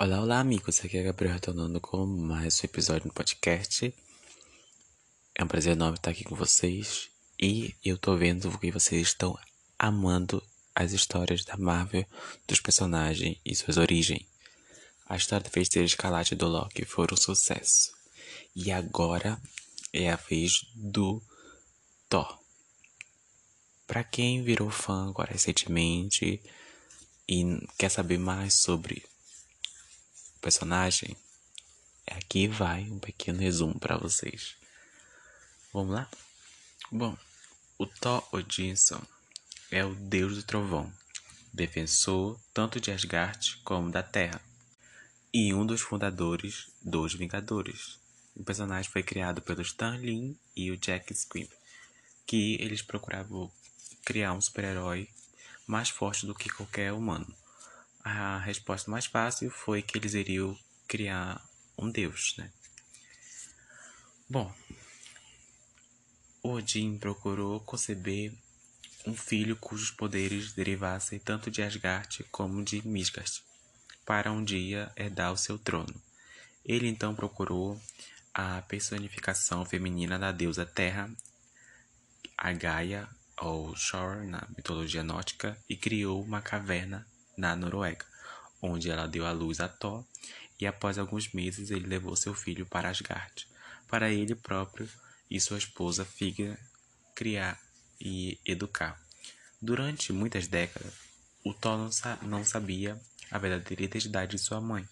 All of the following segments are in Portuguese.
Olá, olá, amigos. Aqui é Gabriel retornando com mais um episódio no podcast. É um prazer enorme estar aqui com vocês. E eu tô vendo que vocês estão amando as histórias da Marvel, dos personagens e suas origens. A história do Feiticeiro Escarlate do Loki foi um sucesso. E agora é a vez do Thor. Para quem virou fã agora recentemente e quer saber mais sobre personagem, aqui vai um pequeno resumo para vocês. Vamos lá? Bom, o Thor Odinson é o deus do trovão, defensor tanto de Asgard como da Terra, e um dos fundadores dos Vingadores. O personagem foi criado pelo Stan Lee e o Jack Squibb, que eles procuravam criar um super-herói mais forte do que qualquer humano. A resposta mais fácil foi que eles iriam criar um deus, né? Bom, Odin procurou conceber um filho cujos poderes derivassem tanto de Asgard como de Midgard, para um dia herdar o seu trono. Ele então procurou a personificação feminina da deusa Terra, a Gaia ou Shore na mitologia nórdica, e criou uma caverna na Noruega, onde ela deu à luz a Thor, e após alguns meses ele levou seu filho para Asgard, para ele próprio e sua esposa Frigga criar e educar. Durante muitas décadas, o Thor não, sa não sabia a verdadeira identidade de sua mãe.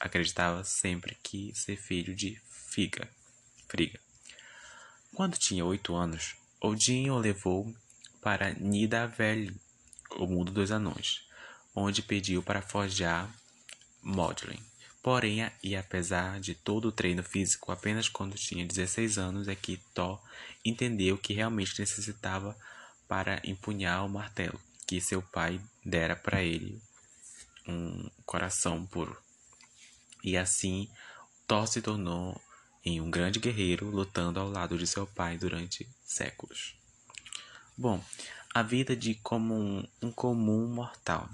Acreditava sempre que ser filho de Frigga. Frigga. Quando tinha oito anos, Odin o levou para Nidavellir, o mundo dos anões, onde pediu para forjar Modlin. Porém, e apesar de todo o treino físico, apenas quando tinha 16 anos é que Thor entendeu que realmente necessitava para empunhar o martelo que seu pai dera para ele um coração puro. E assim, Thor se tornou em um grande guerreiro lutando ao lado de seu pai durante séculos. Bom, a vida de como um comum mortal.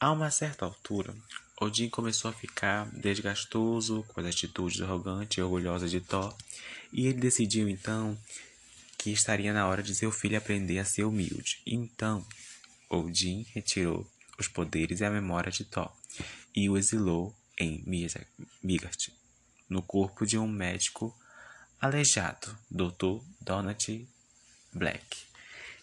A uma certa altura, Odin começou a ficar desgastoso com as atitudes arrogantes e orgulhosas de Thor, e ele decidiu então que estaria na hora de seu filho aprender a ser humilde. Então, Odin retirou os poderes e a memória de Thor e o exilou em Midgard, no corpo de um médico aleijado, Dr. Donald Black.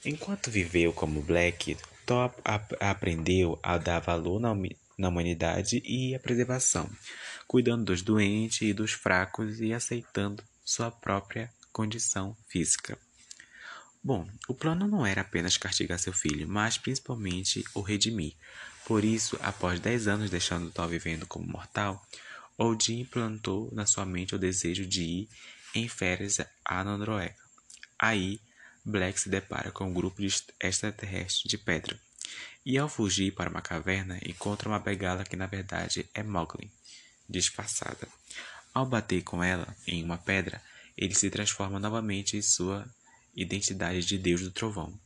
Enquanto viveu como Black, Thor ap aprendeu a dar valor na, na humanidade e a preservação, cuidando dos doentes e dos fracos e aceitando sua própria condição física. Bom, o plano não era apenas castigar seu filho, mas principalmente o redimir. Por isso, após dez anos deixando Thor vivendo como mortal, Odin plantou na sua mente o desejo de ir em férias à Noruega. Aí, Black se depara com um grupo de extraterrestres de pedra. E ao fugir para uma caverna, encontra uma begala que na verdade é Mowgli, disfarçada. Ao bater com ela em uma pedra, ele se transforma novamente em sua identidade de Deus do Trovão.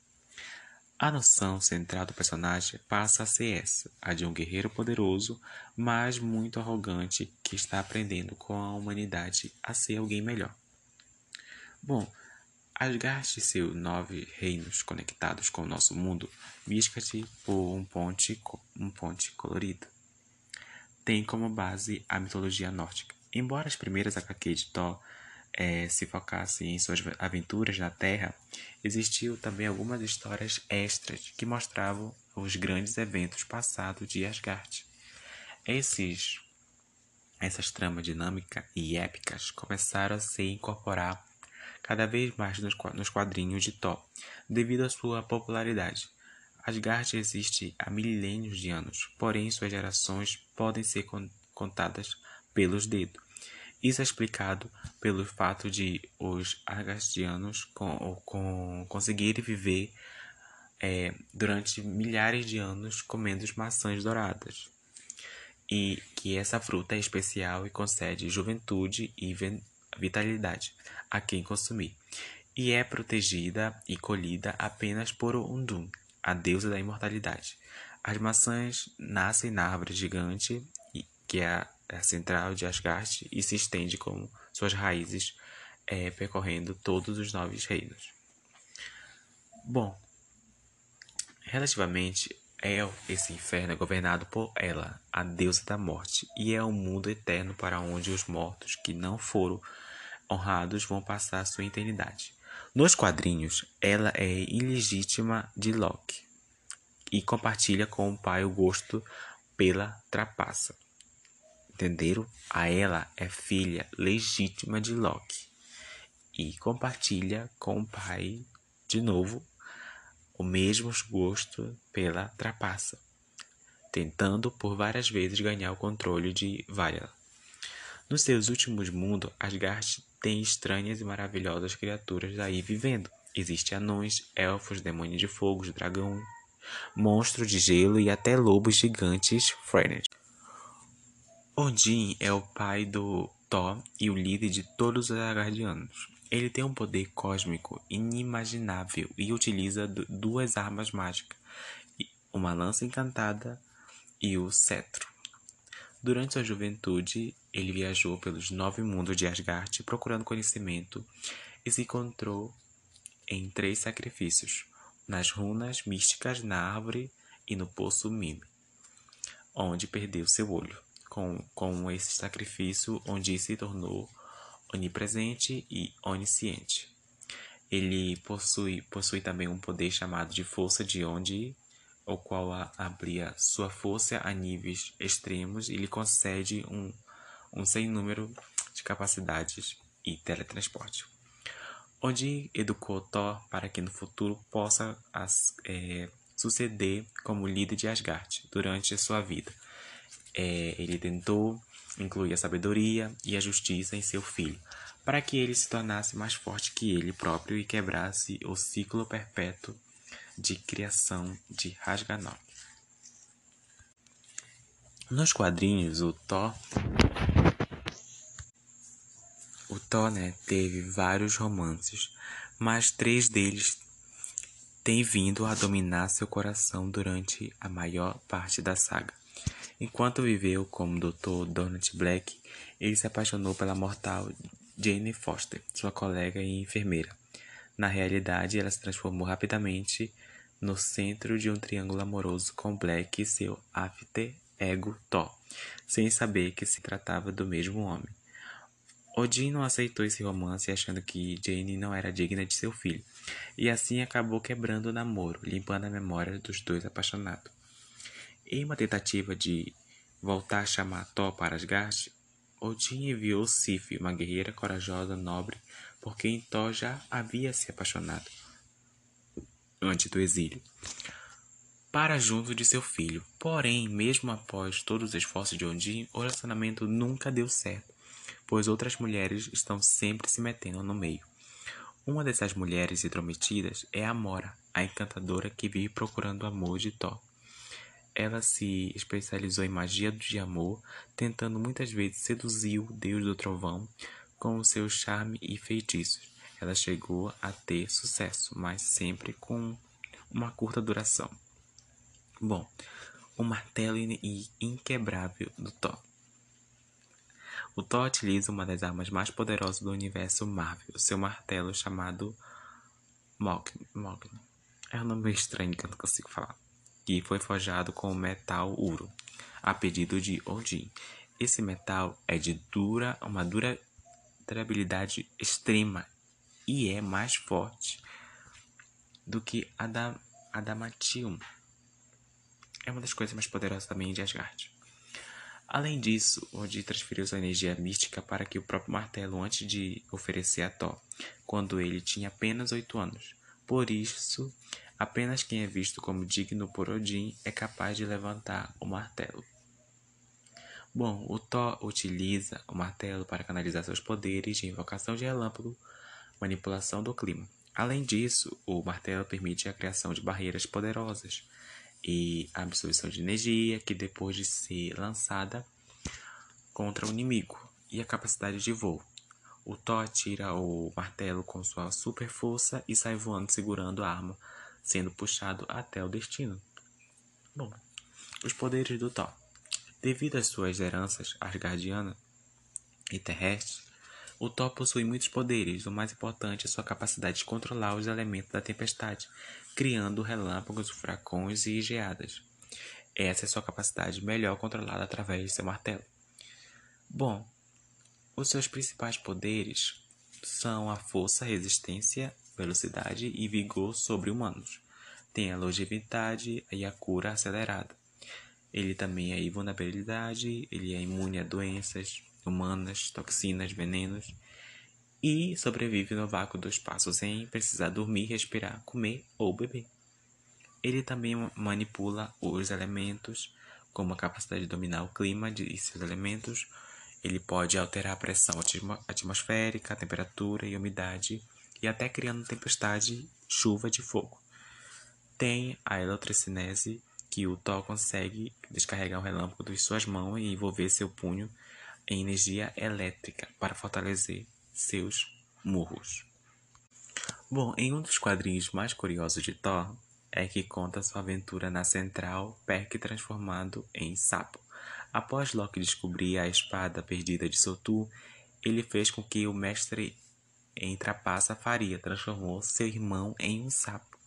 A noção central do personagem passa a ser essa, a de um guerreiro poderoso, mas muito arrogante que está aprendendo com a humanidade a ser alguém melhor. Bom, Asgard e seus nove reinos conectados com o nosso mundo, Midgard por um ponte, um ponte colorido. Tem como base a mitologia nórdica. Embora as primeiras HQ de Thor é, se focasse em suas aventuras na Terra, existiu também algumas histórias extras que mostravam os grandes eventos passados de Asgard. Esses, essas tramas dinâmicas e épicas começaram a se incorporar cada vez mais nos quadrinhos de Thor, devido à sua popularidade. Asgard existe há milênios de anos, porém suas gerações podem ser contadas pelos dedos. Isso é explicado pelo fato de os argastianos com, com, conseguirem viver é, durante milhares de anos comendo maçãs douradas. E que essa fruta é especial e concede juventude e vitalidade a quem consumir. E é protegida e colhida apenas por Undum, a deusa da imortalidade. As maçãs nascem na árvore gigante que é a, a central de Asgard, e se estende com suas raízes é, percorrendo todos os nove reinos. Bom, relativamente, El, esse inferno é governado por ela, a deusa da morte, e é um mundo eterno para onde os mortos que não foram honrados vão passar sua eternidade. Nos quadrinhos, ela é ilegítima de Loki e compartilha com o pai o gosto pela trapaça. Entenderam? A ela é filha legítima de Loki e compartilha com o pai, de novo, o mesmo gosto pela trapaça, tentando por várias vezes ganhar o controle de Valia. Nos seus últimos mundos, Asgard tem estranhas e maravilhosas criaturas aí vivendo. Existem anões, elfos, demônios de fogo, dragão, monstros de gelo e até lobos gigantes Freynes. Odin é o pai do Thor e o líder de todos os Asgardianos. Ele tem um poder cósmico inimaginável e utiliza duas armas mágicas, uma lança encantada e o cetro. Durante sua juventude, ele viajou pelos nove mundos de Asgard procurando conhecimento e se encontrou em três sacrifícios: nas runas místicas, na árvore e no poço Mime, onde perdeu seu olho. Com, com esse sacrifício, onde se tornou onipresente e onisciente. Ele possui, possui também um poder chamado de força de onde o qual abria sua força a níveis extremos e lhe concede um, um sem número de capacidades e teletransporte. Onde educou Thor para que no futuro possa as, é, suceder como líder de Asgard durante sua vida. É, ele tentou incluir a sabedoria e a justiça em seu filho, para que ele se tornasse mais forte que ele próprio e quebrasse o ciclo perpétuo de criação de Rasganok. Nos quadrinhos, o Thor o Thor né, teve vários romances, mas três deles têm vindo a dominar seu coração durante a maior parte da saga. Enquanto viveu como Dr. Donald Black, ele se apaixonou pela mortal Jane Foster, sua colega e enfermeira. Na realidade, ela se transformou rapidamente no centro de um triângulo amoroso com Black e seu after ego Thor, sem saber que se tratava do mesmo homem. Odin não aceitou esse romance achando que Jane não era digna de seu filho, e assim acabou quebrando o namoro, limpando a memória dos dois apaixonados. Em uma tentativa de voltar a chamar Thor para Asgard, Odin enviou Sif, uma guerreira corajosa nobre, por quem Thor já havia se apaixonado antes do exílio, para junto de seu filho. Porém, mesmo após todos os esforços de Odin, o relacionamento nunca deu certo, pois outras mulheres estão sempre se metendo no meio. Uma dessas mulheres intrometidas é Amora, a encantadora que vive procurando o amor de Thor. Ela se especializou em magia de amor, tentando muitas vezes seduzir o deus do trovão com seu charme e feitiços. Ela chegou a ter sucesso, mas sempre com uma curta duração. Bom, o martelo inquebrável do Thor. O Thor utiliza uma das armas mais poderosas do universo Marvel, seu martelo chamado Mogni. É um nome estranho que eu não consigo falar que foi forjado com metal ouro, a pedido de Odin. Esse metal é de dura, uma dura durabilidade extrema e é mais forte do que Adam, Adamantium. É uma das coisas mais poderosas também de Asgard. Além disso, Odin transferiu sua energia mística para que o próprio martelo antes de oferecer a Thor, quando ele tinha apenas oito anos. Por isso, Apenas quem é visto como digno por Odin é capaz de levantar o martelo. Bom, o Thor utiliza o martelo para canalizar seus poderes de invocação de relâmpago, manipulação do clima. Além disso, o martelo permite a criação de barreiras poderosas e a absorção de energia que depois de ser lançada contra o inimigo e a capacidade de voo. O Thor tira o martelo com sua super força e sai voando segurando a arma sendo puxado até o destino. Bom, os poderes do Thor. Devido às suas heranças asgardiana e terrestres, o Thor possui muitos poderes. O mais importante é sua capacidade de controlar os elementos da tempestade, criando relâmpagos, furacões e geadas. Essa é sua capacidade melhor controlada através de seu martelo. Bom, os seus principais poderes são a força, resistência, velocidade e vigor sobre-humanos. Tem a longevidade e a cura acelerada. Ele também é invulnerabilidade, ele é imune a doenças humanas, toxinas, venenos e sobrevive no vácuo do espaço sem precisar dormir, respirar, comer ou beber. Ele também manipula os elementos, como a capacidade de dominar o clima e seus elementos, ele pode alterar a pressão atmosférica, a temperatura e a umidade, e até criando tempestade, chuva de fogo. Tem a eletrocinese, que o Thor consegue descarregar um relâmpago de suas mãos e envolver seu punho em energia elétrica para fortalecer seus murros. Bom, em um dos quadrinhos mais curiosos de Thor é que conta sua aventura na Central Perk transformado em sapo. Após Loki descobrir a espada perdida de Sotu, ele fez com que o mestre em trapaça faria, transformou seu irmão em um sapo.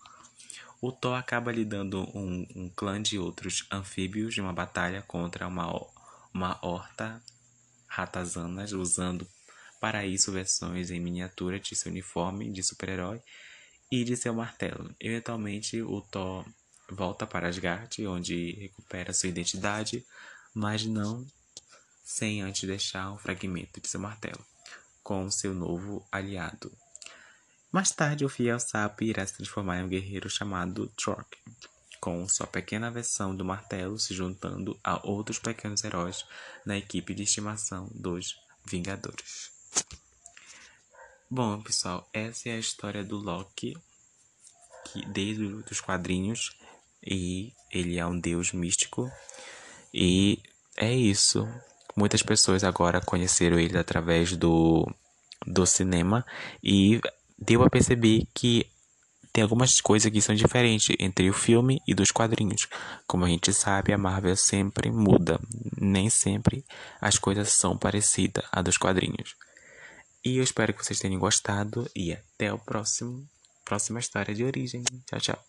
O Thor acaba lidando um, um clã de outros anfíbios de uma batalha contra uma, uma horta ratazanas, usando para isso versões em miniatura de seu uniforme de super-herói e de seu martelo. Eventualmente, o Thor volta para Asgard, onde recupera sua identidade, mas não sem antes deixar um fragmento de seu martelo, com seu novo aliado. Mais tarde, o fiel sapo irá se transformar em um guerreiro chamado Trork, com sua pequena versão do martelo se juntando a outros pequenos heróis na equipe de estimação dos Vingadores. Bom, pessoal, essa é a história do Loki, que desde os quadrinhos, e ele é um deus místico e é isso. Muitas pessoas agora conheceram ele através do, do cinema e deu a perceber que tem algumas coisas que são diferentes entre o filme e dos quadrinhos. Como a gente sabe, a Marvel sempre muda. Nem sempre as coisas são parecidas a dos quadrinhos. E eu espero que vocês tenham gostado e até o próximo próxima história de origem. Tchau, tchau.